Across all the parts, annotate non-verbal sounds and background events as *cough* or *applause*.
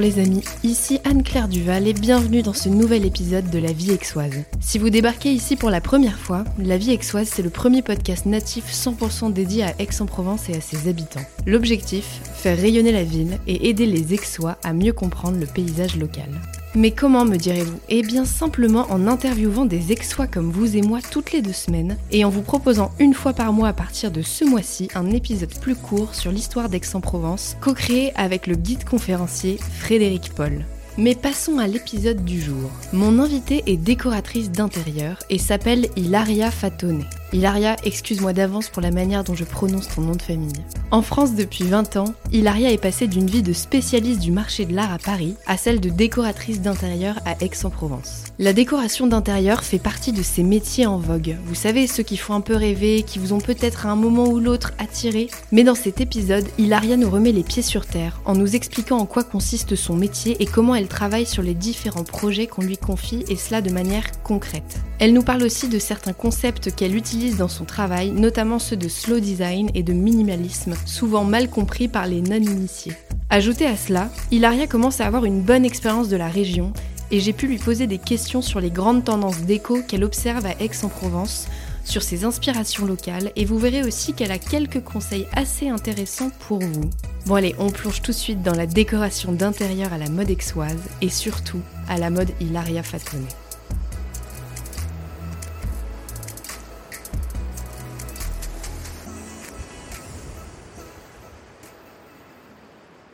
Bonjour les amis, ici Anne-Claire Duval et bienvenue dans ce nouvel épisode de La Vie Aixoise. Si vous débarquez ici pour la première fois, La Vie Aixoise c'est le premier podcast natif 100% dédié à Aix-en-Provence et à ses habitants. L'objectif, faire rayonner la ville et aider les Aixois à mieux comprendre le paysage local. Mais comment me direz-vous? Eh bien simplement en interviewant des Aixois comme vous et moi toutes les deux semaines et en vous proposant une fois par mois à partir de ce mois-ci un épisode plus court sur l'histoire d'Aix-en-Provence, co-créé avec le guide conférencier Frédéric Paul. Mais passons à l'épisode du jour. Mon invitée est décoratrice d'intérieur et s'appelle Hilaria Fatone. Hilaria, excuse-moi d'avance pour la manière dont je prononce ton nom de famille. En France depuis 20 ans, Hilaria est passée d'une vie de spécialiste du marché de l'art à Paris à celle de décoratrice d'intérieur à Aix-en-Provence. La décoration d'intérieur fait partie de ces métiers en vogue. Vous savez, ceux qui font un peu rêver, qui vous ont peut-être à un moment ou l'autre attiré. Mais dans cet épisode, Hilaria nous remet les pieds sur terre en nous expliquant en quoi consiste son métier et comment elle travaille sur les différents projets qu'on lui confie et cela de manière concrète. Elle nous parle aussi de certains concepts qu'elle utilise dans son travail, notamment ceux de slow design et de minimalisme, souvent mal compris par les non-initiés. Ajouté à cela, Hilaria commence à avoir une bonne expérience de la région et j'ai pu lui poser des questions sur les grandes tendances déco qu'elle observe à Aix-en-Provence, sur ses inspirations locales et vous verrez aussi qu'elle a quelques conseils assez intéressants pour vous. Bon allez, on plonge tout de suite dans la décoration d'intérieur à la mode aixoise et surtout à la mode Hilaria Fatone.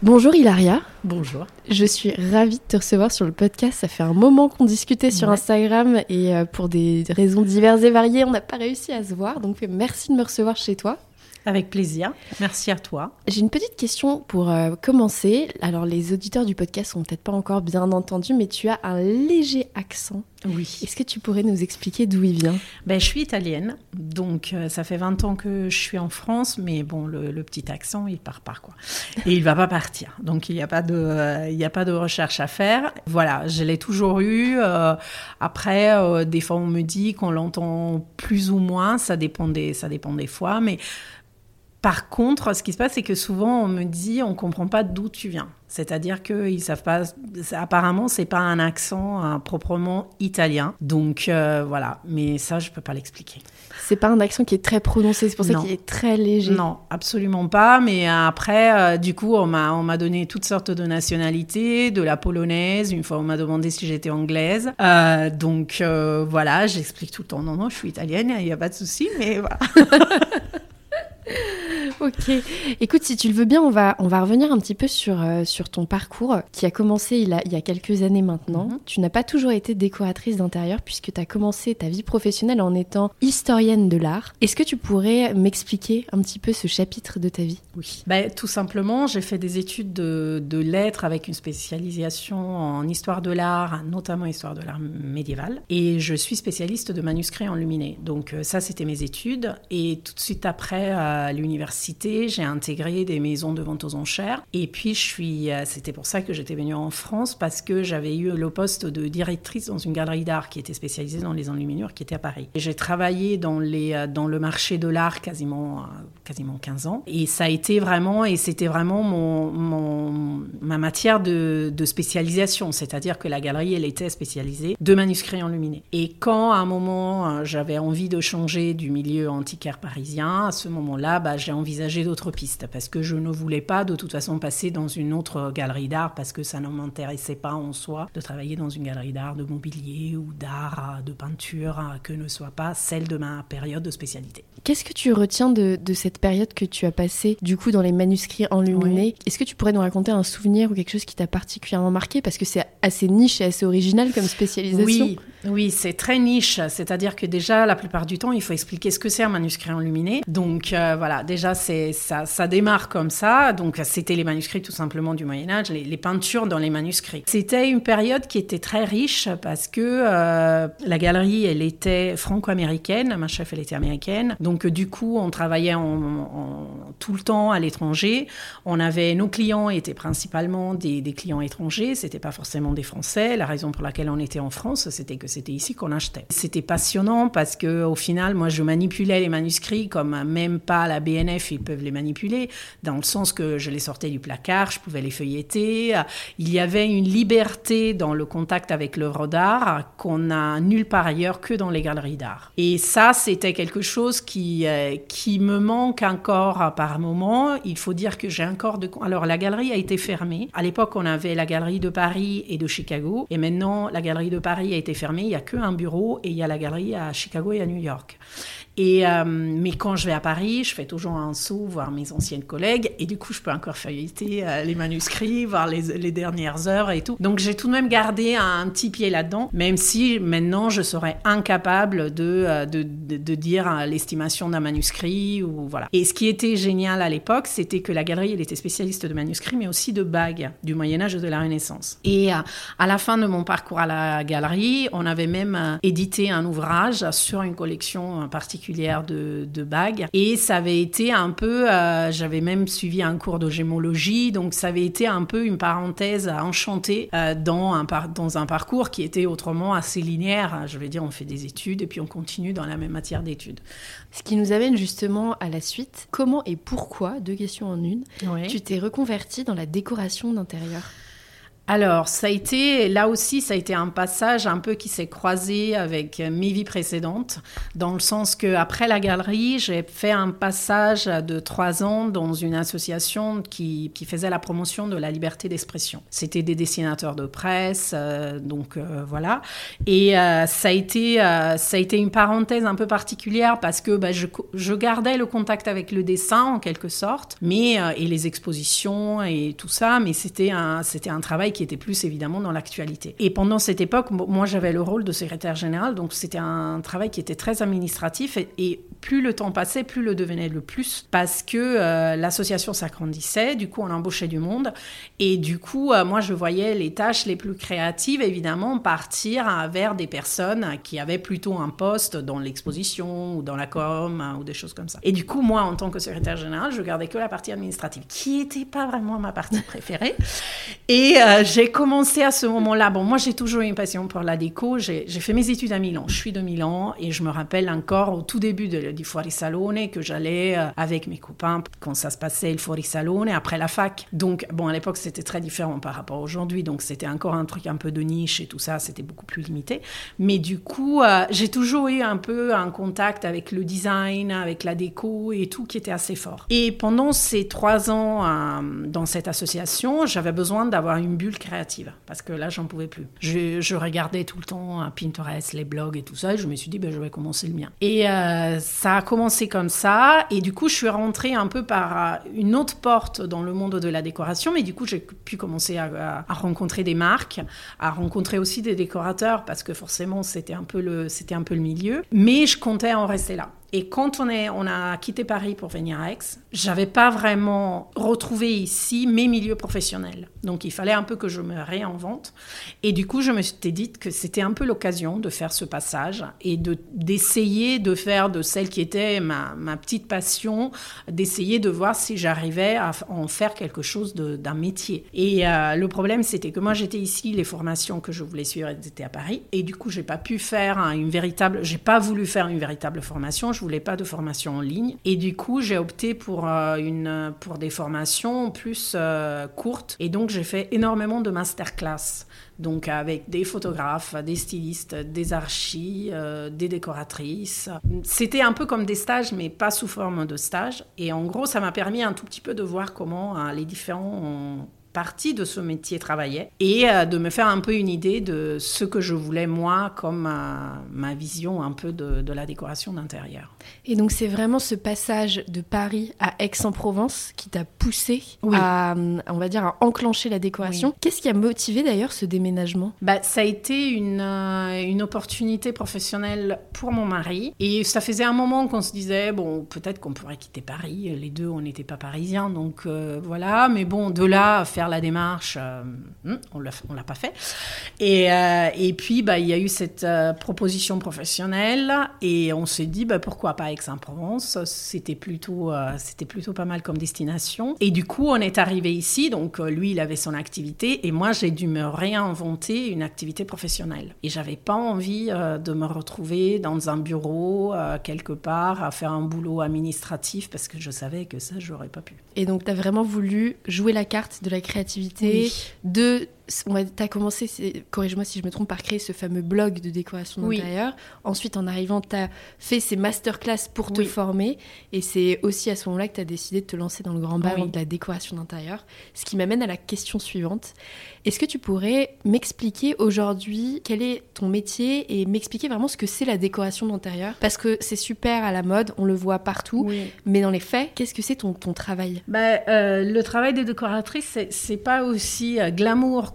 Bonjour Hilaria. Bonjour. Je suis ravie de te recevoir sur le podcast. Ça fait un moment qu'on discutait sur Ouais. Instagram et euh, pour des raisons diverses et variées, on n'a pas réussi à se voir. Donc merci de me recevoir chez toi. Avec plaisir. Merci à toi. J'ai une petite question pour euh, commencer. Alors les auditeurs du podcast sont peut-être pas encore bien entendus, mais tu as un léger accent. Oui. Est-ce que tu pourrais nous expliquer d'où il vient? Ben, je suis italienne, donc euh, ça fait 20 ans que je suis en France, mais bon, le, le petit accent, il part pas, quoi. Et il va pas partir. Donc il n'y a, pas de, euh, il y a pas de recherche à faire. Voilà, je l'ai toujours eu. euh, après, des fois, on me dit qu'on l'entend plus ou moins, ça dépend des, ça dépend des fois, mais par contre, ce qui se passe, c'est que souvent on me dit on comprend pas d'où tu viens. C'est-à-dire qu'ils savent pas. Apparemment, c'est pas un accent euh, proprement italien. Donc euh, voilà. Mais ça, je peux pas l'expliquer. C'est pas un accent qui est très prononcé, c'est pour ça qu'il est très léger. Non, absolument pas. Mais après, euh, du coup, on m'a on m'a donné toutes sortes de nationalités, de la polonaise. Une fois, on m'a demandé si j'étais anglaise. Euh, donc voilà, j'explique tout le temps. Non, non, je suis italienne. Il y a pas de souci. Mais voilà. *laughs* *laughs* Ok. Écoute, si tu le veux bien, on va, on va revenir un petit peu sur, euh, sur ton parcours qui a commencé il, a, il y a quelques années maintenant. Mhm. Tu n'as pas toujours été décoratrice d'intérieur puisque tu as commencé ta vie professionnelle en étant historienne de l'art. Est-ce que tu pourrais m'expliquer un petit peu ce chapitre de ta vie? Oui. Ben, tout simplement, j'ai fait des études de, de lettres avec une spécialisation en histoire de l'art, notamment histoire de l'art médiéval. Et je suis spécialiste de manuscrits enluminés. Donc euh, ça, c'était mes études. Et tout de suite après, à l'université, j'ai intégré des maisons de vente aux enchères. Et puis, je suis, euh, c'était pour ça que j'étais venue en France, parce que j'avais eu le poste de directrice dans une galerie d'art qui était spécialisée dans les enluminures, qui était à Paris. J'ai travaillé dans, les, euh, dans le marché de l'art quasiment, euh, quasiment 15 ans. Et ça a été vraiment, et c'était vraiment mon, ma matière de, spécialisation. C'est-à-dire que la galerie, elle était spécialisée de manuscrits enluminés. Et quand, à un moment, j'avais envie de changer du milieu antiquaire parisien, à ce moment-là, bah, j'ai envisagé d'autres pistes parce que je ne voulais pas de toute façon passer dans une autre galerie d'art parce que ça ne m'intéressait pas en soi de travailler dans une galerie d'art de mobilier ou d'art, euh, de peinture, euh, que ne soit pas celle de ma période de spécialité. Qu'est-ce que tu retiens de, de cette période que tu as passée du coup dans les manuscrits enluminés Est-ce que tu pourrais nous raconter un souvenir ou quelque chose qui t'a particulièrement marqué? Parce que c'est assez niche et assez original comme spécialisation. Oui, oui, c'est très niche. C'est-à-dire que déjà, la plupart du temps, il faut expliquer ce que c'est un manuscrit enluminé. Donc euh, voilà, déjà, ça, ça démarre comme ça. Donc c'était les manuscrits tout simplement du Moyen Âge, les, peintures dans les manuscrits. C'était une période qui était très riche parce que euh, la galerie, elle était franco-américaine. Ma chef, elle était américaine. Donc euh, du coup, on travaillait en, en- tout le temps à l'étranger. On avait nos clients étaient principalement des, des clients étrangers. C'était pas forcément des Français. La raison pour laquelle on était en France, c'était que c'était ici qu'on achetait. C'était passionnant parce que au final, moi, je manipulais les manuscrits comme même pas la BNF, ils peuvent les manipuler, dans le sens que je les sortais du placard, je pouvais les feuilleter. Il y avait une liberté dans le contact avec l'œuvre d'art qu'on n'a nulle part ailleurs que dans les galeries d'art. Et ça, c'était quelque chose qui, euh, qui me manque encore par moment. Il faut dire que j'ai encore de... Alors, la galerie a été fermée. À l'époque, on avait la galerie de Paris et de Chicago. Et maintenant, la galerie de Paris a été fermée. Il n'y a qu'un bureau et il y a la galerie à Chicago et à New York. Et, euh, mais quand je vais à Paris, je fais toujours un saut voir mes anciennes collègues et du coup, je peux encore feuilleter euh, les manuscrits, voir les, les, dernières heures et tout. Donc, j'ai tout de même gardé un, petit pied là-dedans, même si maintenant, je serais incapable de, euh, de, de, dire l'estimation d'un manuscrit ou voilà. Et ce qui était génial à l'époque, c'était que la galerie, elle était spécialiste de manuscrits, mais aussi de bagues du Moyen Âge et de la Renaissance. Et à la fin de mon parcours à la galerie, on avait même édité un ouvrage sur une collection particulière de, bagues. Et ça avait été un peu, euh, j'avais même suivi un cours de gémologie, donc ça avait été un peu une parenthèse enchantée euh, dans, un dans un parcours qui était autrement assez linéaire. Je vais dire, on fait des études et puis on continue dans la même matière d'études. Ce qui nous amène justement à la suite. Comment et pourquoi, deux questions en une, tu t'es reconverti dans la décoration d'intérieur? Alors, ça a été, là aussi, ça a été un passage un peu qui s'est croisé avec mes vies précédentes, dans le sens que après la galerie, j'ai fait un passage de trois ans dans une association qui, qui faisait la promotion de la liberté d'expression. C'était des dessinateurs de presse, euh, donc euh, voilà. Et euh, ça, a été, ça a été une parenthèse un peu particulière parce que bah, je, je, gardais le contact avec le dessin en quelque sorte, mais et les expositions et tout ça, mais c'était un, c'était un travail qui était plus évidemment dans l'actualité. Et pendant cette époque, moi j'avais le rôle de secrétaire général, donc c'était un travail qui était très administratif et, plus le temps passait, plus le devenait le plus parce que euh, l'association s'agrandissait, du coup on embauchait du monde et du coup euh, moi je voyais les tâches les plus créatives évidemment partir vers des personnes qui avaient plutôt un poste dans l'exposition ou dans la com hein, ou des choses comme ça. Et du coup moi en tant que secrétaire général, je gardais que la partie administrative qui n'était pas vraiment ma partie préférée et euh, j'ai commencé à ce moment-là. Bon, moi, j'ai toujours eu une passion pour la déco. J'ai fait mes études à Milan. Je suis de Milan et je me rappelle encore au tout début de, du Salone que j'allais euh, avec mes copains quand ça se passait le Salone après la fac. Donc, bon, à l'époque, c'était très différent par rapport à aujourd'hui. Donc, c'était encore un truc un peu de niche et tout ça. C'était beaucoup plus limité. Mais du coup, euh, j'ai toujours eu un peu un contact avec le design, avec la déco et tout qui était assez fort. Et pendant ces trois ans euh, dans cette association, j'avais besoin d'avoir une bulle créative parce que là, j'en pouvais plus. Je, regardais tout le temps à Pinterest, les blogs et tout ça, et je me suis dit, ben, je vais commencer le mien. Et euh, ça a commencé comme ça, et du coup, je suis rentrée un peu par euh, une autre porte dans le monde de la décoration, mais du coup, j'ai pu commencer à, rencontrer des marques, à rencontrer aussi des décorateurs, parce que forcément, c'était un peu le, c'était un peu le milieu. Mais je comptais en rester là. Et quand on, est, on a quitté Paris pour venir à Aix, j'avais pas vraiment retrouvé ici mes milieux professionnels. Donc il fallait un peu que je me réinvente. Et du coup, je me suis dit que c'était un peu l'occasion de faire ce passage et de d'essayer de faire de celle qui était ma, ma petite passion, d'essayer de voir si j'arrivais à en faire quelque chose d'un métier. Et euh, le problème, c'était que moi j'étais ici, les formations que je voulais suivre étaient à Paris, et du coup, j'ai pas pu faire une véritable, j'ai pas voulu faire une véritable formation voulais pas de formation en ligne. Et du coup, j'ai opté pour, euh, une, pour des formations plus euh, courtes. Et donc, j'ai fait énormément de masterclass. Donc, avec des photographes, des stylistes, des archis, euh, des décoratrices. C'était un peu comme des stages, mais pas sous forme de stage. Et en gros, ça m'a permis un tout petit peu de voir comment les différents partie de ce métier travaillait et euh, de me faire un peu une idée de ce que je voulais moi comme ma, vision un peu de, la décoration d'intérieur. Et donc c'est vraiment ce passage de Paris à Aix-en-Provence qui t'a poussé à, on va dire, à enclencher la décoration. Qu'est-ce qui a motivé d'ailleurs ce déménagement? Bah, Ça a été une, euh, une opportunité professionnelle pour mon mari et ça faisait un moment qu'on se disait, bon, peut-être qu'on pourrait quitter Paris. Les deux, on n'était pas parisiens, donc euh, voilà. Mais bon, de là, faire la démarche, hmm, on on l'a pas fait. Et, et puis, bah, il y a eu cette proposition professionnelle et on s'est dit, bah, pourquoi pas Aix-en-Provence? C'était plutôt, plutôt pas mal comme destination. Et du coup, on est arrivé ici. Donc, lui, il avait son activité et moi, j'ai dû me réinventer une activité professionnelle. Et j'avais pas envie de me retrouver dans un bureau quelque part à faire un boulot administratif parce que je savais que ça, j'aurais pas pu. Et donc, tu as vraiment voulu jouer la carte de la créativité, de tu as commencé, corrige-moi si je me trompe, par créer ce fameux blog de décoration d'intérieur. Ensuite, en arrivant, tu as fait ces masterclass pour te former. Et c'est aussi à ce moment-là que tu as décidé de te lancer dans le grand bain de la décoration d'intérieur. Ce qui m'amène à la question suivante. Est-ce que tu pourrais m'expliquer aujourd'hui quel est ton métier et m'expliquer vraiment ce que c'est la décoration d'intérieur? Parce que c'est super à la mode, on le voit partout. Mais dans les faits, qu'est-ce que c'est ton, ton travail? Bah, euh, Le travail de décoratrice, c'est pas aussi euh,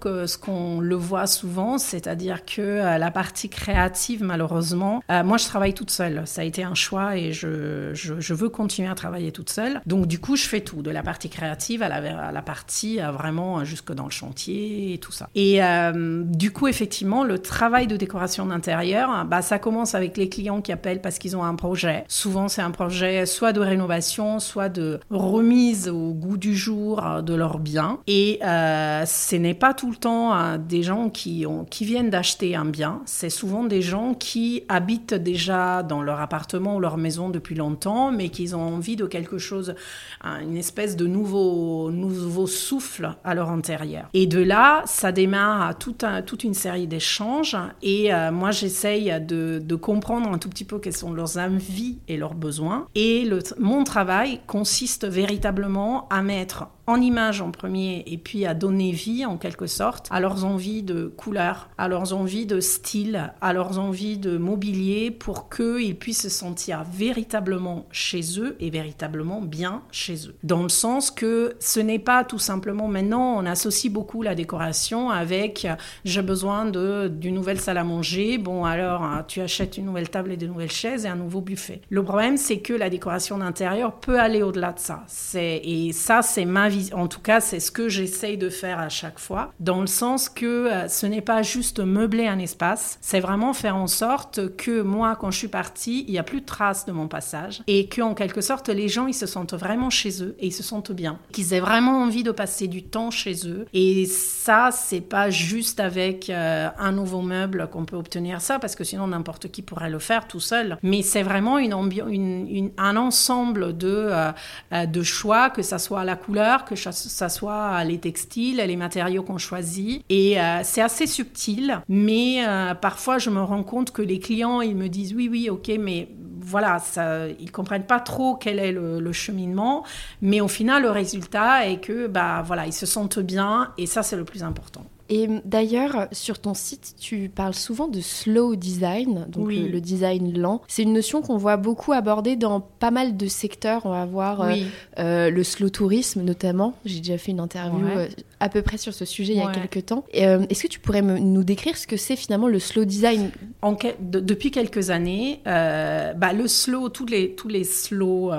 ce qu'on le voit souvent, c'est-à-dire que euh, la partie créative, malheureusement, euh, moi je travaille toute seule. Ça a été un choix et je, veux continuer à travailler toute seule. Donc du coup, je fais tout, de la partie créative à la, à partie euh, vraiment jusque dans le chantier et tout ça. Et du coup, effectivement, le travail de décoration d'intérieur, bah, ça commence avec les clients qui appellent parce qu'ils ont un projet. Souvent, c'est un projet soit de rénovation, soit de remise au goût du jour de leurs biens. Et ce n'est pas tout le temps à des gens qui, viennent d'acheter un bien. C'est souvent des gens qui habitent déjà dans leur appartement ou leur maison depuis longtemps, mais qui ont envie de quelque chose, une espèce de nouveau, nouveau souffle à leur intérieur. Et de là, ça démarre toute une série d'échanges. Et euh, moi, j'essaye de, comprendre un tout petit peu quelles sont leurs envies et leurs besoins. Et mon travail consiste véritablement à mettre en image en premier et puis à donner vie en quelque sorte à leurs envies de couleurs, à leurs envies de style, à leurs envies de mobilier pour qu'ils puissent se sentir véritablement chez eux et véritablement bien chez eux. Dans le sens que ce n'est pas tout simplement maintenant on associe beaucoup la décoration avec j'ai besoin d'une nouvelle salle à manger, bon alors hein, tu achètes une nouvelle table et de nouvelles chaises et un nouveau buffet. Le problème c'est que la décoration d'intérieur peut aller au-delà de ça. Et ça c'est ma en tout cas, c'est ce que j'essaye de faire à chaque fois, dans le sens que euh, ce n'est pas juste meubler un espace, c'est vraiment faire en sorte que moi, quand je suis partie, il n'y a plus de traces de mon passage et que, en quelque sorte, les gens, ils se sentent vraiment chez eux et ils se sentent bien, qu'ils aient vraiment envie de passer du temps chez eux. Et ça, c'est pas juste avec euh, un nouveau meuble qu'on peut obtenir ça, parce que sinon n'importe qui pourrait le faire tout seul. Mais c'est vraiment un ensemble de, euh, de choix, que ça soit la couleur, que ça soit les textiles, les matériaux qu'on choisit. Et euh, c'est assez subtil, mais euh, parfois je me rends compte que les clients, ils me disent oui, oui, ok, mais voilà, ça, ils comprennent pas trop quel est le, cheminement, mais au final, le résultat est que bah voilà, ils se sentent bien et ça c'est le plus important. Et d'ailleurs, sur ton site, tu parles souvent de slow design, donc le, design lent. C'est une notion qu'on voit beaucoup abordée dans pas mal de secteurs. On va voir euh, euh, le slow tourisme notamment. J'ai déjà fait une interview euh, à peu près sur ce sujet il y a quelques temps. Est-ce que tu pourrais nous décrire ce que c'est finalement le slow design? En, Depuis quelques années, bah, le slow, tous les, tous les slow,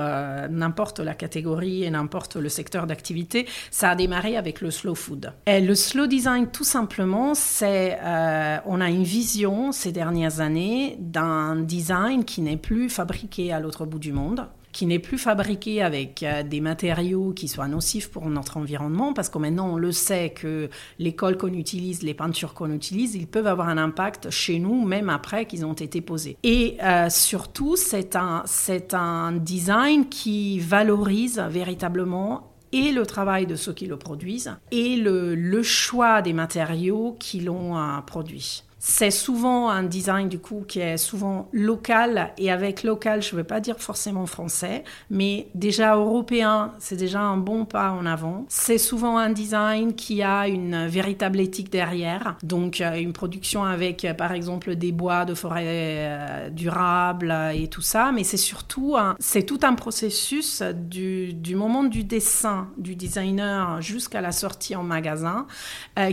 n'importe la catégorie et n'importe le secteur d'activité, ça a démarré avec le slow food. Et le slow design, tout simplement, c'est euh, on a une vision ces dernières années d'un design qui n'est plus fabriqué à l'autre bout du monde qui n'est plus fabriqué avec euh, des matériaux qui soient nocifs pour notre environnement, parce que maintenant on le sait que les cols qu'on utilise, les peintures qu'on utilise, ils peuvent avoir un impact chez nous, même après qu'ils ont été posés. Et euh, surtout, c'est un, c'est un design qui valorise véritablement et le travail de ceux qui le produisent et le, le choix des matériaux qui l'ont euh, produit. C'est souvent un design du coup qui est souvent local. Et avec local, je ne veux pas dire forcément français, mais déjà européen, c'est déjà un bon pas en avant. C'est souvent un design qui a une véritable éthique derrière, donc euh, une production avec euh, par exemple des bois de forêt euh, durables et tout ça, mais c'est surtout c'est tout un processus du, moment du dessin du designer jusqu'à la sortie en magasin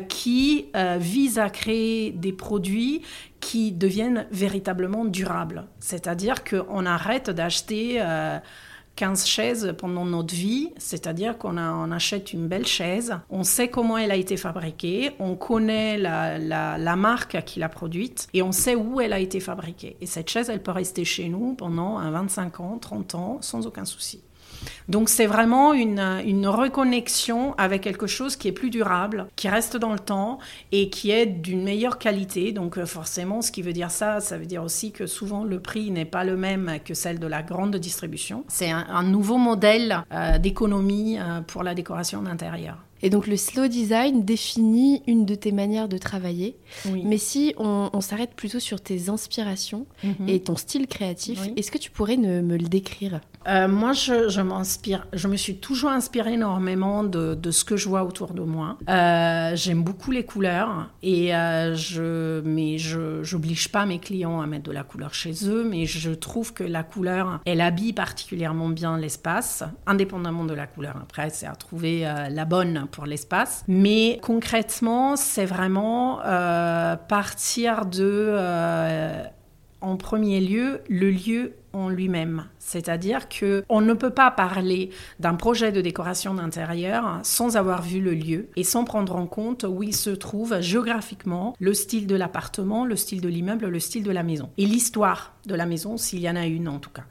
qui vise à créer des produits qui deviennent véritablement durables. C'est-à-dire qu'on arrête d'acheter... Euh, 15 chaises pendant notre vie, c'est-à-dire qu'on on achète une belle chaise, on sait comment elle a été fabriquée, on connaît la, la marque qui l'a produite et on sait où elle a été fabriquée. Et cette chaise, elle peut rester chez nous pendant 25 ans, 30 ans, sans aucun souci. Donc c'est vraiment une, une, reconnexion avec quelque chose qui est plus durable, qui reste dans le temps et qui est d'une meilleure qualité. Donc euh, forcément, ce qui veut dire ça, ça veut dire aussi que souvent le prix n'est pas le même que celle de la grande distribution. C'est un, nouveau modèle euh, d'économie euh, pour la décoration d'intérieur. Et donc le slow design définit une de tes manières de travailler. Mais si on, s'arrête plutôt sur tes inspirations mhm. et ton style créatif, est-ce que tu pourrais me le décrire? Euh, Moi, je, me suis toujours inspirée énormément de, ce que je vois autour de moi. Euh, j'aime beaucoup les couleurs et euh, mais je n'oblige pas mes clients à mettre de la couleur chez eux, mais je trouve que la couleur, elle habille particulièrement bien l'espace, indépendamment de la couleur. Après, c'est à trouver la bonne pour l'espace. Mais concrètement, c'est vraiment partir de, en premier lieu, le lieu en lui-même. C'est-à-dire que on ne peut pas parler d'un projet de décoration d'intérieur sans avoir vu le lieu et sans prendre en compte où il se trouve géographiquement, le style de l'appartement, le style de l'immeuble, le style de la maison et l'histoire de la maison s'il y en a une en tout cas.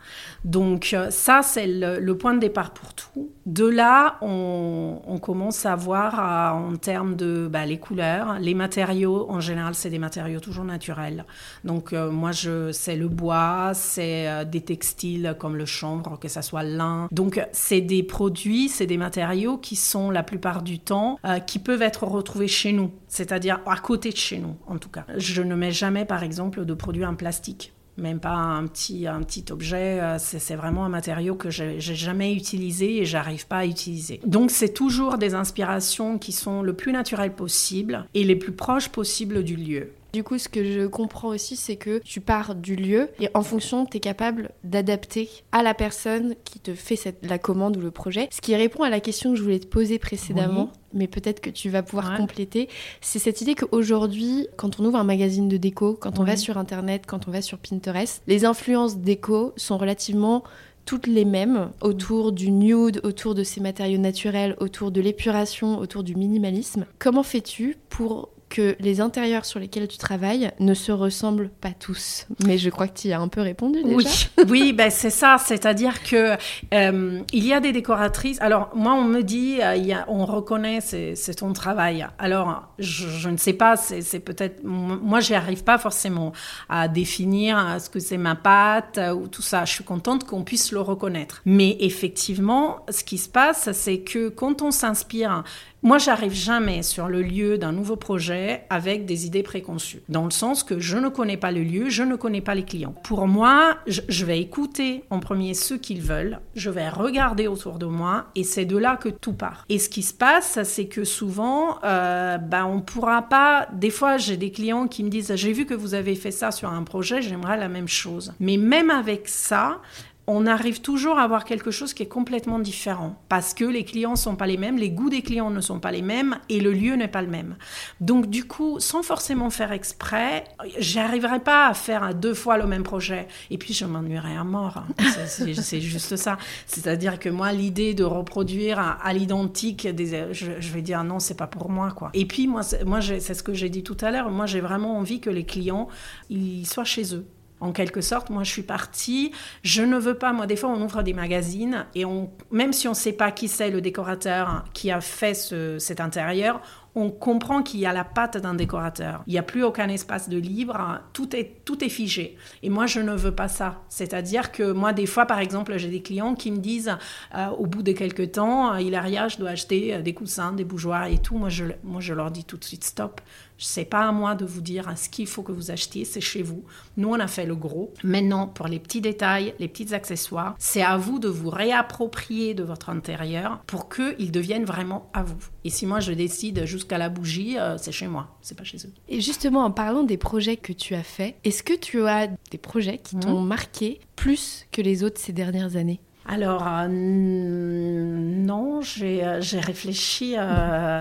Donc euh, ça c'est le, point de départ pour tout. De là on, commence à voir euh, en termes de bah, les couleurs, les matériaux. En général c'est des matériaux toujours naturels. Donc euh, moi je c'est le bois, c'est des textiles comme le chanvre, que ça soit lin. Donc c'est des produits, c'est des matériaux qui sont la plupart du temps euh, qui peuvent être retrouvés chez nous, c'est-à-dire à côté de chez nous en tout cas. Je ne mets jamais par exemple de produits en plastique même pas un petit, un petit objet. Euh, c'est vraiment un matériau que j'ai jamais utilisé et j'arrive pas à utiliser. Donc c'est toujours des inspirations qui sont le plus naturelles possible et les plus proches possibles du lieu. Du coup, ce que je comprends aussi, c'est que tu pars du lieu et en fonction, tu es capable d'adapter à la personne qui te fait cette, la commande ou le projet. Ce qui répond à la question que je voulais te poser précédemment, mais peut-être que tu vas pouvoir compléter. C'est cette idée qu'aujourd'hui, quand on ouvre un magazine de déco, quand on va sur Internet, quand on va sur Pinterest, les influences déco sont relativement toutes les mêmes autour du nude, autour de ces matériaux naturels, autour de l'épuration, autour du minimalisme. Comment fais-tu pour que les intérieurs sur lesquels tu travailles ne se ressemblent pas tous. Mais je crois que tu y as un peu répondu déjà. Oui, *laughs* oui ben c'est ça. C'est-à-dire que euh, il y a des décoratrices. Alors moi, on me dit, euh, on reconnaît, c'est ton travail. Alors je, ne sais pas, c'est peut-être moi, j'y arrive pas forcément à définir euh, ce que c'est ma patte ou tout ça. Je suis contente qu'on puisse le reconnaître. Mais effectivement, ce qui se passe, c'est que quand on s'inspire moi, j'arrive jamais sur le lieu d'un nouveau projet avec des idées préconçues, dans le sens que je ne connais pas le lieu, je ne connais pas les clients. Pour moi, je vais écouter en premier ce qu'ils veulent, je vais regarder autour de moi, et c'est de là que tout part. Et ce qui se passe, c'est que souvent, euh, ben, on pourra pas. Des fois, j'ai des clients qui me disent j'ai vu que vous avez fait ça sur un projet, j'aimerais la même chose. Mais même avec ça, on arrive toujours à avoir quelque chose qui est complètement différent parce que les clients ne sont pas les mêmes, les goûts des clients ne sont pas les mêmes et le lieu n'est pas le même. Donc du coup, sans forcément faire exprès, j'arriverai pas à faire deux fois le même projet et puis je m'ennuierai à mort. *laughs* C'est juste ça. C'est-à-dire que moi, l'idée de reproduire à, l'identique, je, je, vais dire non, c'est pas pour moi quoi. Et puis moi, moi c'est ce que j'ai dit tout à l'heure. Moi, j'ai vraiment envie que les clients ils soient chez eux en quelque sorte. Moi, je suis partie. Je ne veux pas, moi, des fois, on ouvre des magazines et même si on ne sait pas qui c'est le décorateur qui a fait cet intérieur, on comprend qu'il y a la patte d'un décorateur. Il n'y a plus aucun espace de libre, tout est, tout est figé. Et moi, je ne veux pas ça. C'est-à-dire que moi, des fois, par exemple, j'ai des clients qui me disent, euh, au bout de quelques temps, il Hilaria, je dois acheter euh, des coussins, des bougeoirs et tout. Moi je, moi, je leur dis tout de suite, stop. Ce n'est pas à moi de vous dire ce qu'il faut que vous achetiez, c'est chez vous. Nous, on a fait le gros. Maintenant, pour les petits détails, les petits accessoires, c'est à vous de vous réapproprier de votre intérieur pour qu'ils deviennent vraiment à vous. Et si moi, je décide jusqu'à la bougie, euh, c'est chez moi, c'est pas chez eux. Et justement, en parlant des projets que tu as faits, est-ce que tu as des projets qui t'ont mmh. marqué plus que les autres ces dernières années? Alors, euh, non, j'ai réfléchi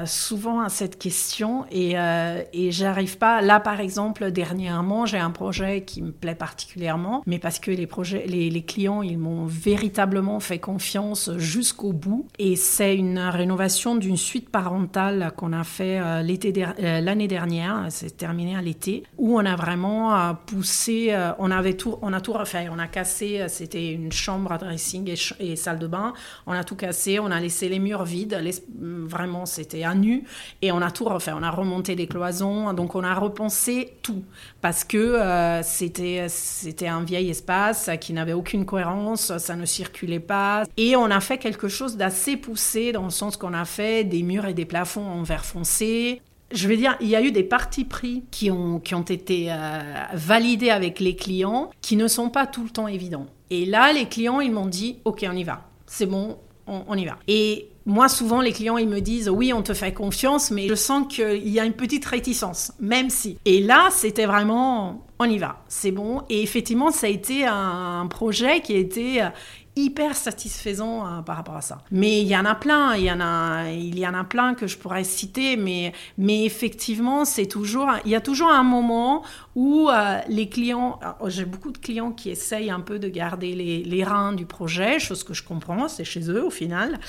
souvent à cette question et, j'arrive pas. Là, par exemple, dernièrement, j'ai un projet qui me plaît particulièrement, mais parce que les, clients, ils m'ont véritablement fait confiance jusqu'au bout. Et c'est une rénovation d'une suite parentale qu'on a fait l'année dernière, c'est terminé à l'été, où on a vraiment poussé, on avait tout, on a tout refait, on a cassé, c'était une chambre à dressing salle de bain, on a tout cassé, on a laissé les murs vides, vraiment c'était à nu, et on a tout refait, on a remonté des cloisons, donc on a repensé tout, parce que euh, c'était c'était un vieil espace qui n'avait aucune cohérence, ça ne circulait pas, et on a fait quelque chose d'assez poussé dans le sens qu'on a fait des murs et des plafonds en verre foncé, je veux dire, il y a eu des partis pris qui ont, qui ont été euh, validés avec les clients qui ne sont pas tout le temps évidents. Et là, les clients, ils m'ont dit, OK, on y va. C'est bon, on, y va. Et moi, souvent, les clients, ils me disent, oui, on te fait confiance, mais je sens qu'il y a une petite réticence, même si. Et là, c'était vraiment, on y va, c'est bon. Et effectivement, ça a été un projet qui a été hyper satisfaisant hein, par rapport à ça. Mais il y en a plein, il y en a, il y en a plein que je pourrais citer, mais, mais effectivement, c'est toujours, il y a toujours un moment où euh, les clients, j'ai beaucoup de clients qui essayent un peu de garder les, reins du projet, chose que je comprends, c'est chez eux au final,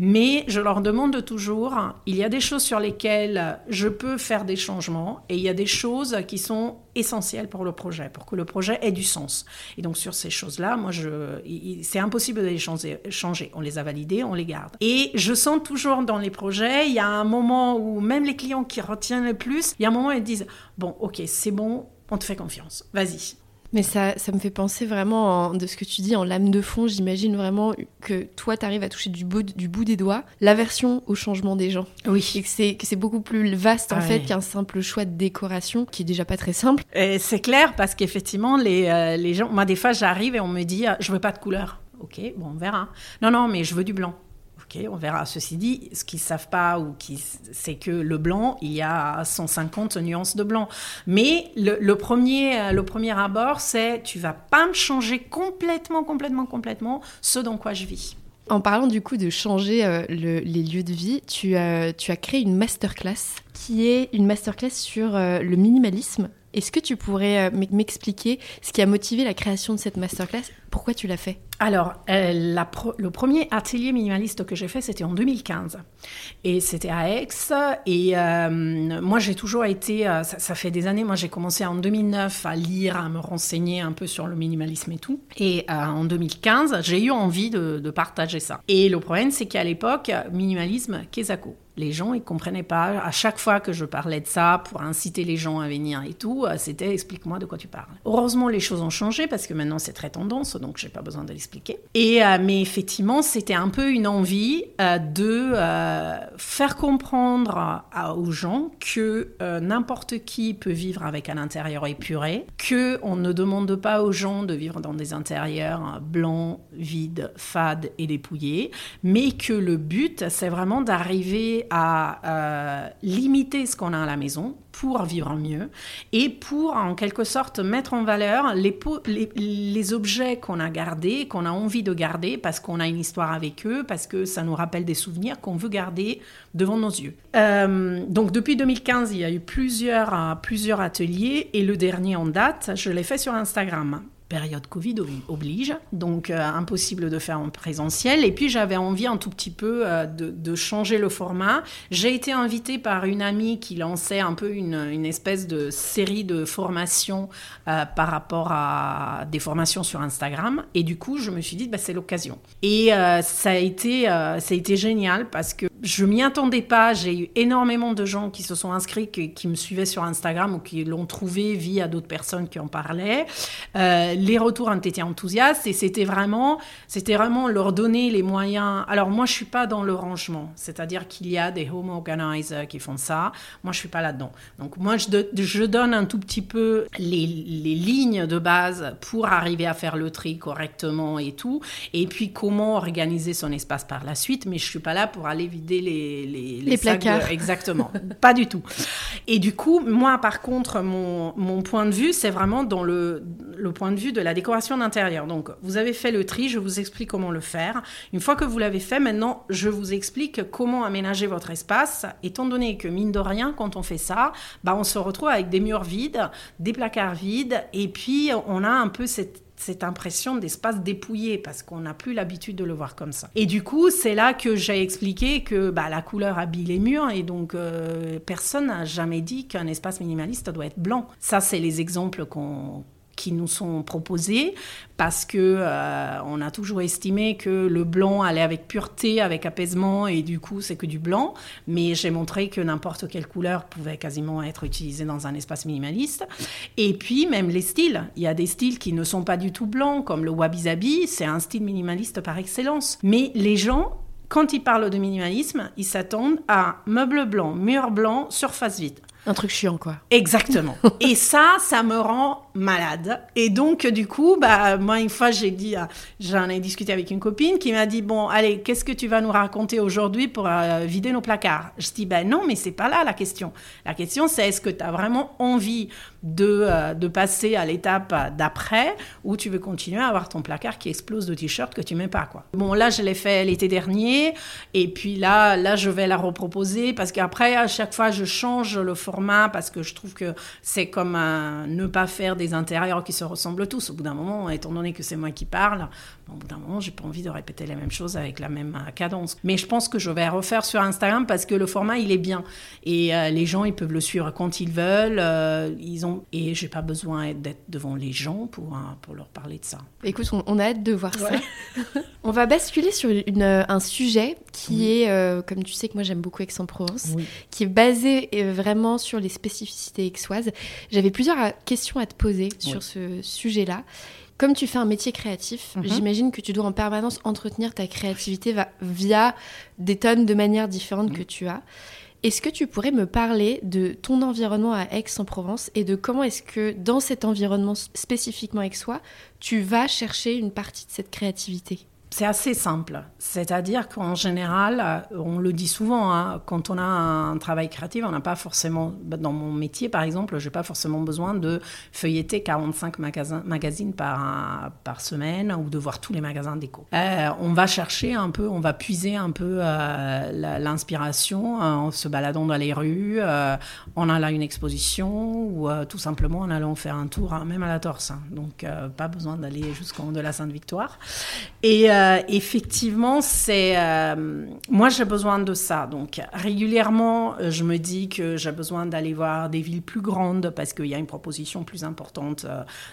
mais je leur demande toujours, il y a des choses sur lesquelles je peux faire des changements et il y a des choses qui sont essentielles pour le projet, pour que le projet ait du sens. Et donc sur ces choses-là, moi, c'est impossible de les changer, On les a validés, on les garde. Et je sens toujours dans les projets, il y a un moment où même les clients qui retiennent le plus, il y a un moment où ils disent, bon, ok, c'est bon, on te fait confiance, vas-y. Mais ça, ça me fait penser vraiment de ce que tu dis en lame de fond. J'imagine vraiment que toi, tu arrives à toucher du bout, du bout des doigts l'aversion au changement des gens. Oui. Et que c'est beaucoup plus vaste en fait qu'un simple choix de décoration qui est déjà pas très simple. C'est clair parce qu'effectivement, les, euh, les gens, moi des fois j'arrive et on me dit, je veux pas de couleur. Ok, bon, on verra. Non, non, mais je veux du blanc. On verra. Ceci dit, ce qu'ils savent pas, ou qui, c'est que le blanc, il y a 150 nuances de blanc. Mais le, premier, le premier abord, c'est tu vas pas me changer complètement, complètement, complètement ce dans quoi je vis. En parlant du coup de changer euh, les lieux de vie, tu, tu as créé une masterclass qui est une masterclass sur euh, le minimalisme est-ce que tu pourrais euh, m'expliquer ce qui a motivé la création de cette masterclass? Pourquoi tu l'as fait Alors, euh, le premier atelier minimaliste que j'ai fait, c'était en 2015. Et c'était à Aix. Et euh, moi, j'ai toujours été, ça, fait des années, moi j'ai commencé en 2009 à lire, à me renseigner un peu sur le minimalisme et tout. Et en 2015, j'ai eu envie de, partager ça. Et le problème, c'est qu'à l'époque, minimalisme, Kezako les gens, ils comprenaient pas. À chaque fois que je parlais de ça pour inciter les gens à venir et tout, euh, c'était explique-moi de quoi tu parles. Heureusement, les choses ont changé parce que maintenant c'est très tendance, donc j'ai pas besoin de l'expliquer. Et euh, mais effectivement, c'était un peu une envie euh, de faire comprendre aux gens que n'importe qui peut vivre avec un intérieur épuré, que on ne demande pas aux gens de vivre dans des intérieurs blancs, vides, fades et dépouillés, mais que le but, c'est vraiment d'arriver à euh, limiter ce qu'on a à la maison pour vivre mieux et pour en quelque sorte mettre en valeur les, objets qu'on a gardés, qu'on a envie de garder parce qu'on a une histoire avec eux, parce que ça nous rappelle des souvenirs qu'on veut garder devant nos yeux. Euh, donc depuis 2015, il y a eu euh, plusieurs ateliers et le dernier en date, je l'ai fait sur Instagram période Covid oblige, donc euh, impossible de faire en présentiel. Et puis j'avais envie un tout petit peu euh, de, changer le format. J'ai été invitée par une amie qui lançait un peu une, espèce de série de formations euh, par rapport à des formations sur Instagram. Et du coup, je me suis dit, bah, c'est l'occasion. Et ça, a été, ça a été génial parce que je m'y attendais pas. J'ai eu énormément de gens qui se sont inscrits, qui, me suivaient sur Instagram ou qui l'ont trouvé via d'autres personnes qui en parlaient les retours ont été enthousiastes et c'était vraiment, c'était vraiment leur donner les moyens. Alors moi, je suis pas dans le rangement, c'est-à-dire qu'il y a des home organizers qui font ça. Moi, je suis pas là-dedans. Donc moi, je, je, donne un tout petit peu les, les, lignes de base pour arriver à faire le tri correctement et tout. Et puis comment organiser son espace par la suite. Mais je suis pas là pour aller vider les les, les, placards. *laughs* exactement, pas du tout. Et du coup, moi, par contre, mon, mon point de vue, c'est vraiment dans le le point de vue de la décoration d'intérieur. Donc, vous avez fait le tri, je vous explique comment le faire. Une fois que vous l'avez fait, maintenant, je vous explique comment aménager votre espace, étant donné que, mine de rien, quand on fait ça, bah, on se retrouve avec des murs vides, des placards vides, et puis on a un peu cette impression d'espace dépouillé parce qu'on n'a plus l'habitude de le voir comme ça. Et du coup, c'est là que j'ai expliqué que bah, la couleur habille les murs et donc euh, personne n'a jamais dit qu'un espace minimaliste doit être blanc. Ça, c'est les exemples qu'on qui nous sont proposés parce que euh, on a toujours estimé que le blanc allait avec pureté, avec apaisement et du coup c'est que du blanc. Mais j'ai montré que n'importe quelle couleur pouvait quasiment être utilisée dans un espace minimaliste. Et puis même les styles, il y a des styles qui ne sont pas du tout blancs comme le wabi-sabi, c'est un style minimaliste par excellence. Mais les gens quand ils parlent de minimalisme, ils s'attendent à meubles blancs, murs blancs, surface vide. Un truc chiant, quoi. Exactement. *laughs* et ça, ça me rend malade. Et donc, du coup, bah, moi, une fois, j'ai dit, j'en ai discuté avec une copine qui m'a dit, bon, allez, qu'est-ce que tu vas nous raconter aujourd'hui pour euh, vider nos placards? Je dis, ben non, mais c'est pas là la question. La question, c'est est-ce que tu as vraiment envie de, euh, de passer à l'étape d'après ou tu veux continuer à avoir ton placard qui explose de t-shirts que tu mets pas, quoi. Bon, là, je l'ai fait l'été dernier. Et puis là, là, je vais la reproposer parce qu'après, à chaque fois, je change le format parce que je trouve que c'est comme ne pas faire des intérieurs qui se ressemblent tous. Au bout d'un moment, étant donné que c'est moi qui parle, au bout d'un moment, j'ai pas envie de répéter les mêmes choses avec la même euh, cadence. Mais je pense que je vais refaire sur Instagram parce que le format, il est bien. Et euh, les gens, ils peuvent le suivre quand ils veulent. Ils ont... Et j'ai pas besoin d'être devant les gens pour, pour leur parler de ça. Écoute, on, a hâte de voir ça. *laughs* on va basculer sur une, un sujet qui est, comme tu sais que moi j'aime beaucoup Aix-en-Provence, qui est basé vraiment sur les spécificités aixoises. J'avais plusieurs questions à te poser sur ce sujet-là. Comme tu fais un métier créatif, mhm. j'imagine que tu dois en permanence entretenir ta créativité via des tonnes de manières différentes que tu as. Est-ce que tu pourrais me parler de ton environnement à Aix-en-Provence et de comment est-ce que dans cet environnement spécifiquement aixois, tu vas chercher une partie de cette créativité? C'est assez simple. C'est-à-dire qu'en général, on le dit souvent, hein, quand on a un travail créatif, on n'a pas forcément, bah, dans mon métier par exemple, je n'ai pas forcément besoin de feuilleter 45 magasins, magazines par, semaine ou de voir tous les magasins déco. Euh, on va chercher un peu, on va puiser un peu euh, l'inspiration en se baladant dans les rues, euh, en allant à une exposition ou tout simplement en allant faire un tour, hein, même à la Torse. Hein. Donc, pas besoin d'aller jusqu'en de la Sainte-Victoire. Et euh, effectivement, c'est euh, moi j'ai besoin de ça. Donc régulièrement, euh, je me dis que j'ai besoin d'aller voir des villes plus grandes parce qu'il y a une proposition plus importante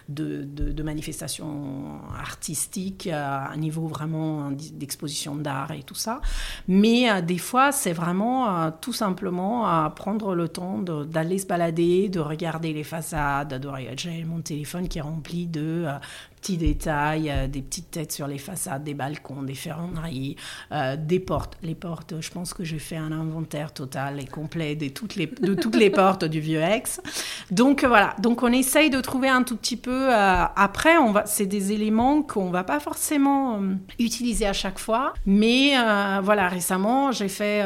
de, de, manifestations artistiques à un niveau vraiment d'exposition d'art et tout ça. Mais des fois, c'est vraiment tout simplement prendre le temps d'aller se balader, de regarder les façades. J'ai mon téléphone qui est rempli de petits détails, euh, des petites têtes sur les façades, des balcons, des ferronneries, euh, des portes. Les portes, je pense que j'ai fait un inventaire total et complet de toutes les, de toutes les portes du vieux ex. Donc voilà, donc on essaye de trouver un tout petit peu. Euh, après, on va, c'est des éléments qu'on va pas forcément utiliser à chaque fois, mais voilà, récemment, j'ai fait,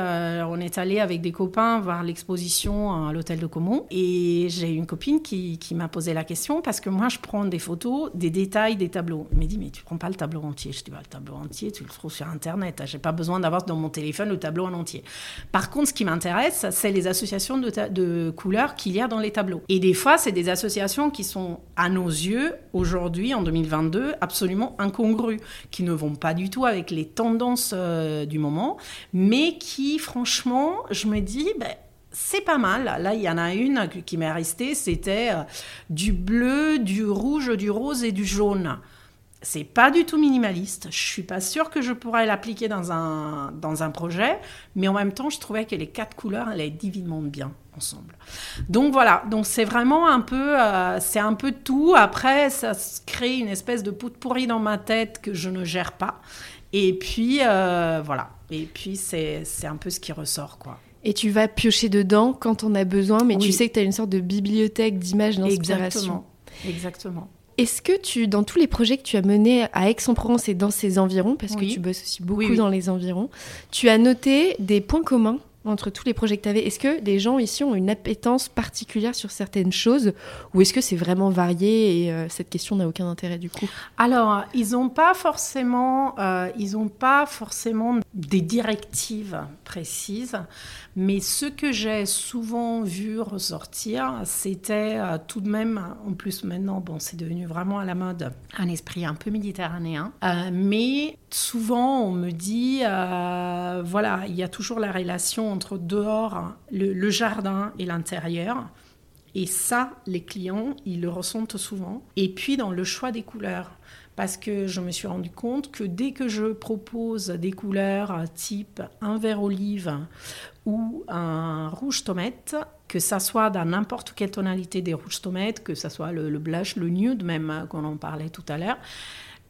on est allé avec des copains voir l'exposition à l'hôtel de Comont et j'ai une copine qui, qui m'a posé la question parce que moi, je prends des photos, des détails des tableaux. Il m'a dit, mais tu prends pas le tableau entier. Je dis, bah, le tableau entier, tu le trouves sur Internet. J'ai pas besoin d'avoir dans mon téléphone le tableau en entier. Par contre, ce qui m'intéresse, c'est les associations de, couleurs qu'il y a dans les tableaux. Et des fois, c'est des associations qui sont, à nos yeux, aujourd'hui, en 2022, absolument incongrues, qui ne vont pas du tout avec les tendances euh, du moment, mais qui, franchement, je me dis, ben, c'est pas mal. Là, il y en a une qui m'est restée, c'était euh, du bleu, du rouge, du rose et du jaune. C'est pas du tout minimaliste. Je suis pas sûre que je pourrais l'appliquer dans un, dans un projet, mais en même temps, je trouvais que les quatre couleurs allaient divinement bien ensemble. Donc voilà, donc c'est vraiment un peu, euh, c'est un peu tout. Après, ça crée une espèce de poudre pourrie dans ma tête que je ne gère pas. Et puis euh, voilà. Et puis c'est un peu ce qui ressort, quoi. Et tu vas piocher dedans quand on a besoin, mais tu sais que tu as une sorte de bibliothèque d'images d'inspiration. Exactement. Exactement. Est-ce que tu, dans tous les projets que tu as menés à Aix-en-Provence et dans ses environs, parce que tu bosses aussi beaucoup dans les environs, tu as noté des points communs entre tous les projets que tu avais. Est-ce que les gens ici ont une appétence particulière sur certaines choses ou est-ce que c'est vraiment varié et euh, cette question n'a aucun intérêt du coup? Alors, ils n'ont pas forcément, euh, pas forcément des directives précises, mais ce que j'ai souvent vu ressortir, c'était euh, tout de même, en plus maintenant, bon, c'est devenu vraiment à la mode, un esprit un peu méditerranéen, mais souvent on me dit, voilà, il y a toujours la relation entre dehors, le, jardin et l'intérieur. Et ça, les clients, ils le ressentent souvent. Et puis dans le choix des couleurs. Parce que je me suis rendu compte que dès que je propose des couleurs type un vert olive ou un rouge tomate, que ça soit dans n'importe quelle tonalité des rouges tomates, que ça soit le, blush, le nude même, hein, qu'on en parlait tout à l'heure,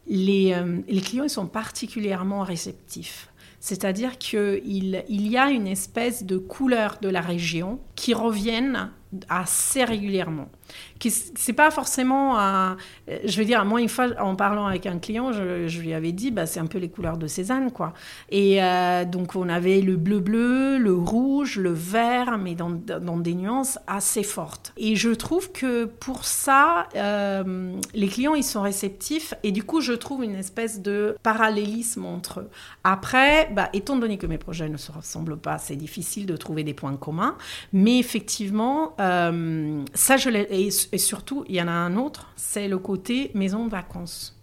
les, euh, les clients ils sont particulièrement réceptifs. C'est-à-dire qu'il il y a une espèce de couleur de la région qui reviennent assez régulièrement. C'est pas forcément je veux dire moi une fois en parlant avec un client je, lui avais dit bah c'est un peu les couleurs de Cézanne quoi. Et euh, donc on avait le bleu bleu le rouge le vert mais dans, dans, des nuances assez fortes. Et je trouve que pour ça euh, les clients ils sont réceptifs. Et du coup je trouve une espèce de parallélisme entre eux. Après bah, étant donné que mes projets ne se ressemblent pas c'est difficile de trouver des points communs. Mais effectivement euh, ça je et, surtout, il y en a un autre, c'est le côté maison de vacances.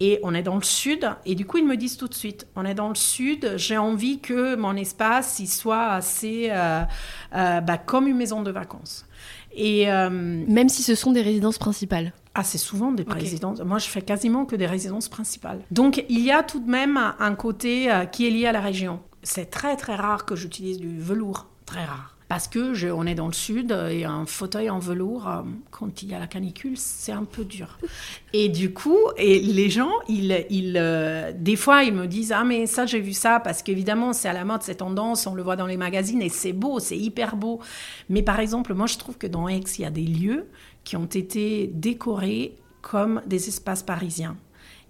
Et on est dans le sud, et du coup, ils me disent tout de suite, on est dans le sud, j'ai envie que mon espace, il soit assez euh, euh, bah, comme une maison de vacances. Et Même si ce sont des résidences principales ah, c'est souvent des résidences. Moi, je fais quasiment que des résidences principales. Donc, il y a tout de même un côté qui est lié à la région. C'est très, très rare que j'utilise du velours. Très rare. Parce que je, on est dans le sud et un fauteuil en velours, euh, quand il y a la canicule, c'est un peu dur. Et du coup, et les gens, ils, ils, euh, des fois, ils me disent Ah, mais ça, j'ai vu ça, parce qu'évidemment, c'est à la mode, c'est tendance, on le voit dans les magazines et c'est beau, c'est hyper beau. Mais par exemple, moi, je trouve que dans Aix, il y a des lieux qui ont été décorés comme des espaces parisiens.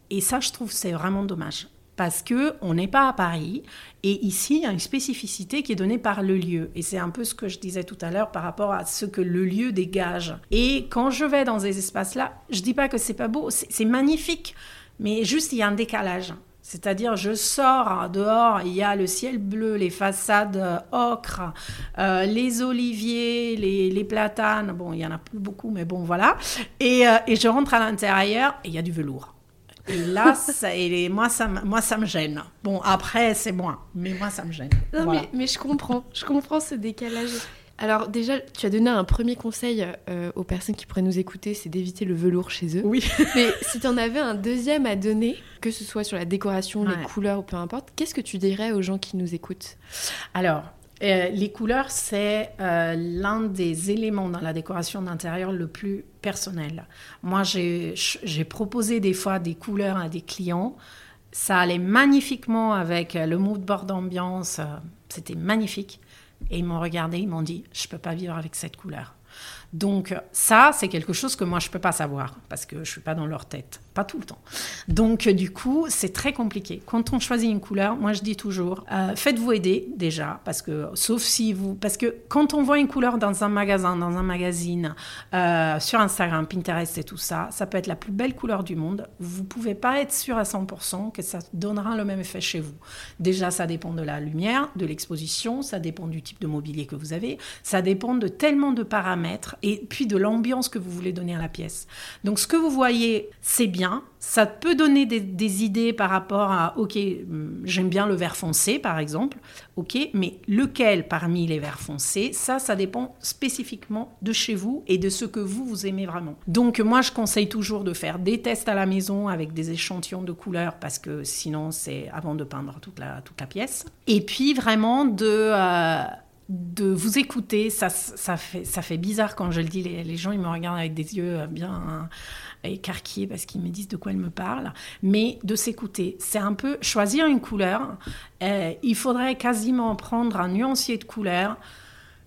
Et ça, je trouve, c'est vraiment dommage parce que on n'est pas à Paris et ici il y a une spécificité qui est donnée par le lieu et c'est un peu ce que je disais tout à l'heure par rapport à ce que le lieu dégage et quand je vais dans ces espaces là je dis pas que c'est pas beau c'est magnifique mais juste il y a un décalage c'est-à-dire, je sors dehors, il y a le ciel bleu, les façades ocre, euh, les oliviers, les, platanes. Bon, il y en a plus beaucoup, mais bon, voilà. Et, euh, et je rentre à l'intérieur et il y a du velours. Et là, ça, et moi, ça, moi, ça me gêne. Bon, après, c'est moi, mais moi, ça me gêne. Non, mais, mais, je comprends, je comprends ce décalage. Alors déjà, tu as donné un premier conseil euh, aux personnes qui pourraient nous écouter, c'est d'éviter le velours chez eux. Oui. *laughs* mais si tu en avais un deuxième à donner, que ce soit sur la décoration, les couleurs ou peu importe, qu'est-ce que tu dirais aux gens qui nous écoutent? Alors, euh, les couleurs, c'est euh, l'un des éléments dans la décoration d'intérieur le plus personnel. Moi, j'ai proposé des fois des couleurs à des clients. Ça allait magnifiquement avec le mood board d'ambiance. C'était magnifique. Et ils m'ont regardé, ils m'ont dit, je ne peux pas vivre avec cette couleur. Donc ça, c'est quelque chose que moi, je ne peux pas savoir parce que je ne suis pas dans leur tête pas tout le temps. Donc, du coup, c'est très compliqué. Quand on choisit une couleur, moi, je dis toujours, euh, faites-vous aider déjà, parce que, sauf si vous, parce que quand on voit une couleur dans un magasin, dans un magazine, euh, sur Instagram, Pinterest et tout ça, ça peut être la plus belle couleur du monde. Vous pouvez pas être sûr à 100% que ça donnera le même effet chez vous. Déjà, ça dépend de la lumière, de l'exposition, ça dépend du type de mobilier que vous avez, ça dépend de tellement de paramètres et puis de l'ambiance que vous voulez donner à la pièce. Donc, ce que vous voyez, c'est bien ça peut donner des, idées par rapport à, ok, hum, j'aime bien le vert foncé par exemple, ok, mais lequel parmi les verts foncés, ça, ça dépend spécifiquement de chez vous et de ce que vous, vous aimez vraiment. Donc moi, je conseille toujours de faire des tests à la maison avec des échantillons de couleurs parce que sinon, c'est avant de peindre toute la, toute la pièce. Et puis vraiment de... Euh, de vous écouter, ça, ça, fait, ça fait bizarre quand je le dis, les, gens ils me regardent avec des yeux bien écarquillés parce qu'ils me disent de quoi elle me parle, mais de s'écouter. C'est un peu choisir une couleur. Euh, il faudrait quasiment prendre un nuancier de couleurs,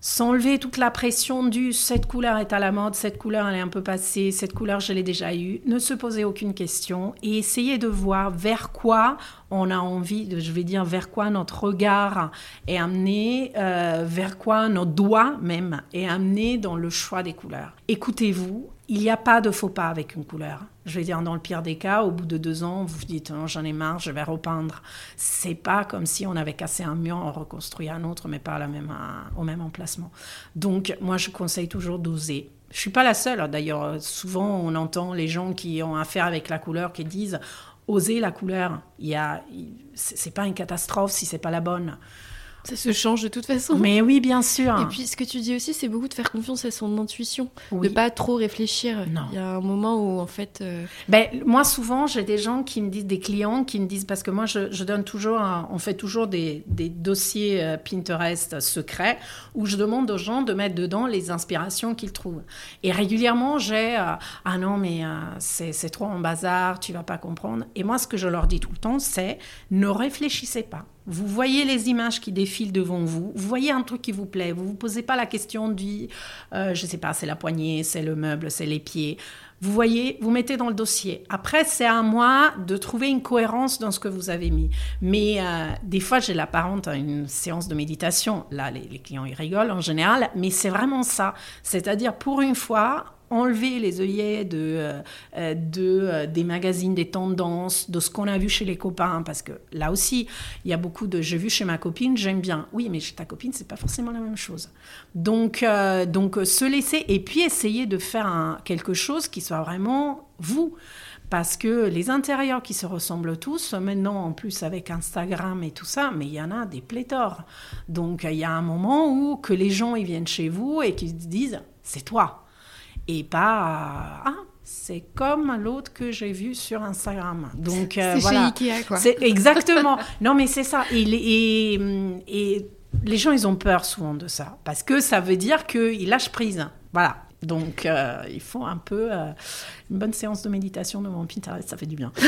s'enlever toute la pression du cette couleur est à la mode, cette couleur elle est un peu passée, cette couleur je l'ai déjà eue, ne se poser aucune question et essayer de voir vers quoi on a envie, je vais dire, vers quoi notre regard est amené, euh, vers quoi notre doigt même est amené dans le choix des couleurs. Écoutez-vous, il n'y a pas de faux pas avec une couleur. Je vais dire, dans le pire des cas, au bout de deux ans, vous vous dites, oh, j'en ai marre, je vais repeindre. C'est pas comme si on avait cassé un mur, on reconstruit un autre, mais pas la même, au même emplacement. Donc, moi, je conseille toujours d'oser. Je suis pas la seule. Hein. D'ailleurs, souvent, on entend les gens qui ont affaire avec la couleur qui disent, oser la couleur. Il y a, c'est pas une catastrophe si c'est pas la bonne. Ça se change de toute façon. Mais oui, bien sûr. Et puis ce que tu dis aussi, c'est beaucoup de faire confiance à son intuition, de pas trop réfléchir. Non. Il y a un moment où en fait. Euh, ben moi souvent j'ai des gens qui me disent, des clients qui me disent parce que moi je, donne toujours, on fait toujours des, des, dossiers euh, Pinterest secrets où je demande aux gens de mettre dedans les inspirations qu'ils trouvent. Et régulièrement j'ai euh, ah non mais c'est trop en bazar, tu vas pas comprendre. Et moi ce que je leur dis tout le temps c'est ne réfléchissez pas. Vous voyez les images qui défilent devant vous, vous voyez un truc qui vous plaît, vous vous posez pas la question du, euh, je ne sais pas, c'est la poignée, c'est le meuble, c'est les pieds. Vous voyez, vous mettez dans le dossier. Après, c'est à moi de trouver une cohérence dans ce que vous avez mis. Mais euh, des fois, j'ai l'apparente à une séance de méditation. Là, les, les clients, ils rigolent en général, mais c'est vraiment ça. C'est-à-dire, pour une fois, enlever les œillets de, euh, euh, de, euh, des magazines, des tendances, de ce qu'on a vu chez les copains, parce que là aussi, il y a beaucoup de j'ai vu chez ma copine, j'aime bien. Oui, mais chez ta copine, c'est pas forcément la même chose. Donc, donc se laisser et puis essayer de faire quelque chose qui soit vraiment vous. Parce que les intérieurs qui se ressemblent tous, maintenant en plus avec Instagram et tout ça, mais il y en a des pléthores. Donc il y a un moment où que les gens ils viennent chez vous et qu'ils disent c'est toi et pas ah c'est comme l'autre que j'ai vu sur Instagram. Donc euh, c'est voilà. chez Ikea quoi. C'est exactement. non mais c'est ça. Et, et, et, les gens ils ont peur souvent de ça parce que ça veut dire qu'ils lâchent prise. Voilà. Donc euh, il faut un peu euh, une bonne séance de méditation devant Pinterest, ça fait du bien. *laughs*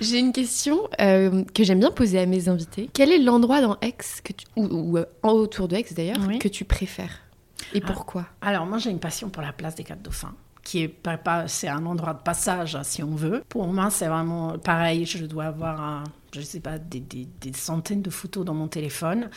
J'ai une question que j'aime bien poser à mes invités. Quel est l'endroit dans Aix que tu, ou, ou autour de Aix d'ailleurs que tu préfères? Et ah. pourquoi Alors, moi, j'ai une passion pour la place des Quatre Dauphins qui est c'est un endroit de passage si on veut. Pour moi, c'est vraiment pareil. Je dois avoir un, je ne sais pas, des, centaines de photos dans mon téléphone.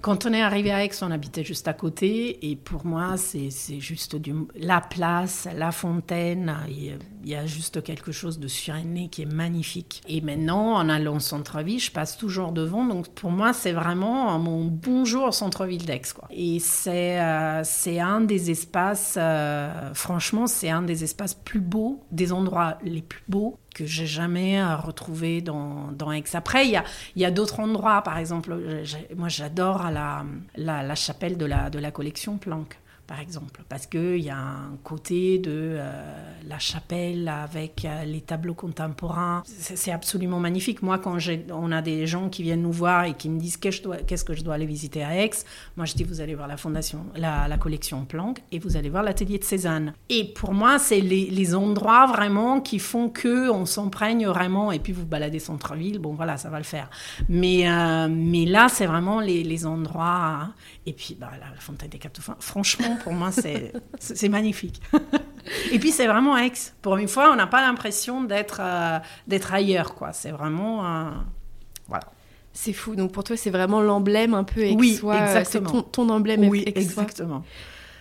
Quand on est arrivé à Aix, on habitait juste à côté. Et pour moi, c'est juste la place, la fontaine. Il y a juste quelque chose de suréné qui est magnifique. Et maintenant, en allant au centre-ville, je passe toujours devant. Donc pour moi, c'est vraiment mon bonjour au centre-ville d'Aix. Et c'est euh, un des espaces, euh, franchement, c'est un des espaces plus beaux, des endroits les plus beaux que j'ai jamais euh, retrouvé dans, dans Aix. Après, il y a, y a d'autres endroits, par exemple, moi j'adore la, la, chapelle de la, de la collection Planck par exemple, parce qu'il y a un côté de euh, la chapelle avec euh, les tableaux contemporains. C'est absolument magnifique. Moi, quand on a des gens qui viennent nous voir et qui me disent qu'est-ce que je dois aller visiter à Aix, moi je dis vous allez voir la fondation, la, collection Planck et vous allez voir l'atelier de Cézanne. Et pour moi, c'est les, endroits vraiment qui font que on s'emprègne vraiment. Et puis vous baladez centre-ville, bon voilà, ça va le faire. Mais, euh, mais là, c'est vraiment les, endroits. Hein. Et puis bah, la, fontaine des Quatre Franchement, pour moi, c'est magnifique. *laughs* Et puis, c'est vraiment Aix. Pour une fois, on n'a pas l'impression d'être euh, d'être ailleurs, quoi. C'est vraiment... voilà. C'est fou. Donc, pour toi, c'est vraiment l'emblème un peu Aixois. Oui, euh, exactement. C'est ton, emblème Oui, exactement.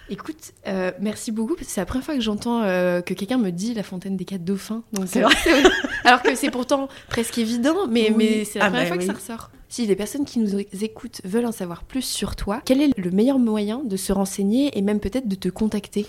Écoute, euh, merci beaucoup. C'est la première fois que j'entends que quelqu'un me dit la fontaine des quatre dauphins. Vrai. Alors que c'est pourtant presque évident, mais, mais c'est la ah première bah fois que ça ressort. Si des personnes qui nous écoutent veulent en savoir plus sur toi, quel est le meilleur moyen de se renseigner et même peut-être de te contacter?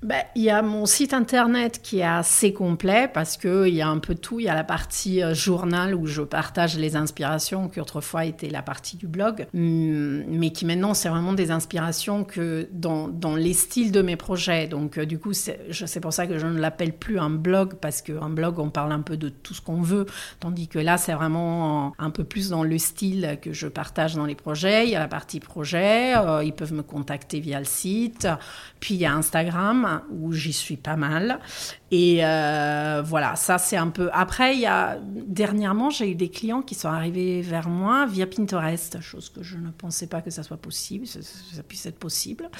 Ben, il y a mon site internet qui est assez complet parce qu'il y a un peu tout. Il y a la partie euh, journal où je partage les inspirations qui autrefois était la partie du blog, hum, mais qui maintenant c'est vraiment des inspirations que dans, dans, les styles de mes projets. Donc euh, du coup, c'est pour ça que je ne l'appelle plus un blog parce qu'un blog on parle un peu de tout ce qu'on veut, tandis que là c'est vraiment un peu plus dans le style que je partage dans les projets. Il y a la partie projet, euh, ils peuvent me contacter via le site, puis il y a Instagram Où j'y suis pas mal. Et euh, voilà, ça c'est un peu. Après, il y a dernièrement, j'ai eu des clients qui sont arrivés vers moi via Pinterest, chose que je ne pensais pas que ça soit possible, ça, ça puisse être possible.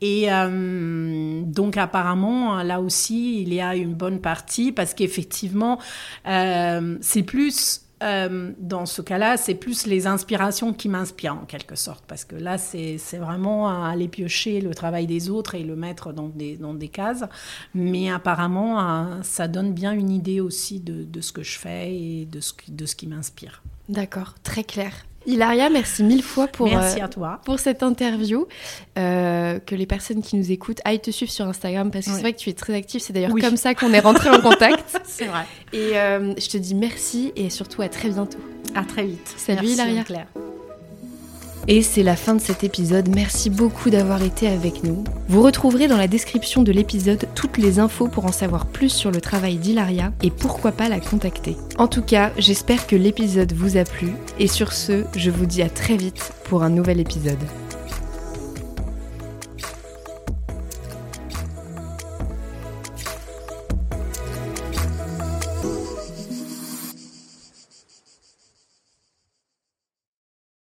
Et euh, donc apparemment, là aussi, il y a une bonne partie parce qu'effectivement, euh, c'est plus euh, dans ce cas-là, c'est plus les inspirations qui m'inspirent en quelque sorte, parce que là, c'est vraiment aller piocher le travail des autres et le mettre dans des, dans des cases. Mais apparemment, euh, ça donne bien une idée aussi de, de, ce que je fais et de ce, de ce qui m'inspire. D'accord, très clair. Hilaria, merci mille fois pour, merci à toi. pour cette interview. Euh, que les personnes qui nous écoutent aillent te suivre sur Instagram parce que c'est vrai que tu es très active. C'est d'ailleurs oui. comme ça qu'on est rentré en contact. *laughs* c'est vrai. Et euh, je te dis merci et surtout à très bientôt. À très vite. Salut merci, Hilaria. Claire. Et c'est la fin de cet épisode. Merci beaucoup d'avoir été avec nous. Vous retrouverez dans la description de l'épisode toutes les infos pour en savoir plus sur le travail d'Hilaria et pourquoi pas la contacter. En tout cas, j'espère que l'épisode vous a plu et sur ce, je vous dis à très vite pour un nouvel épisode.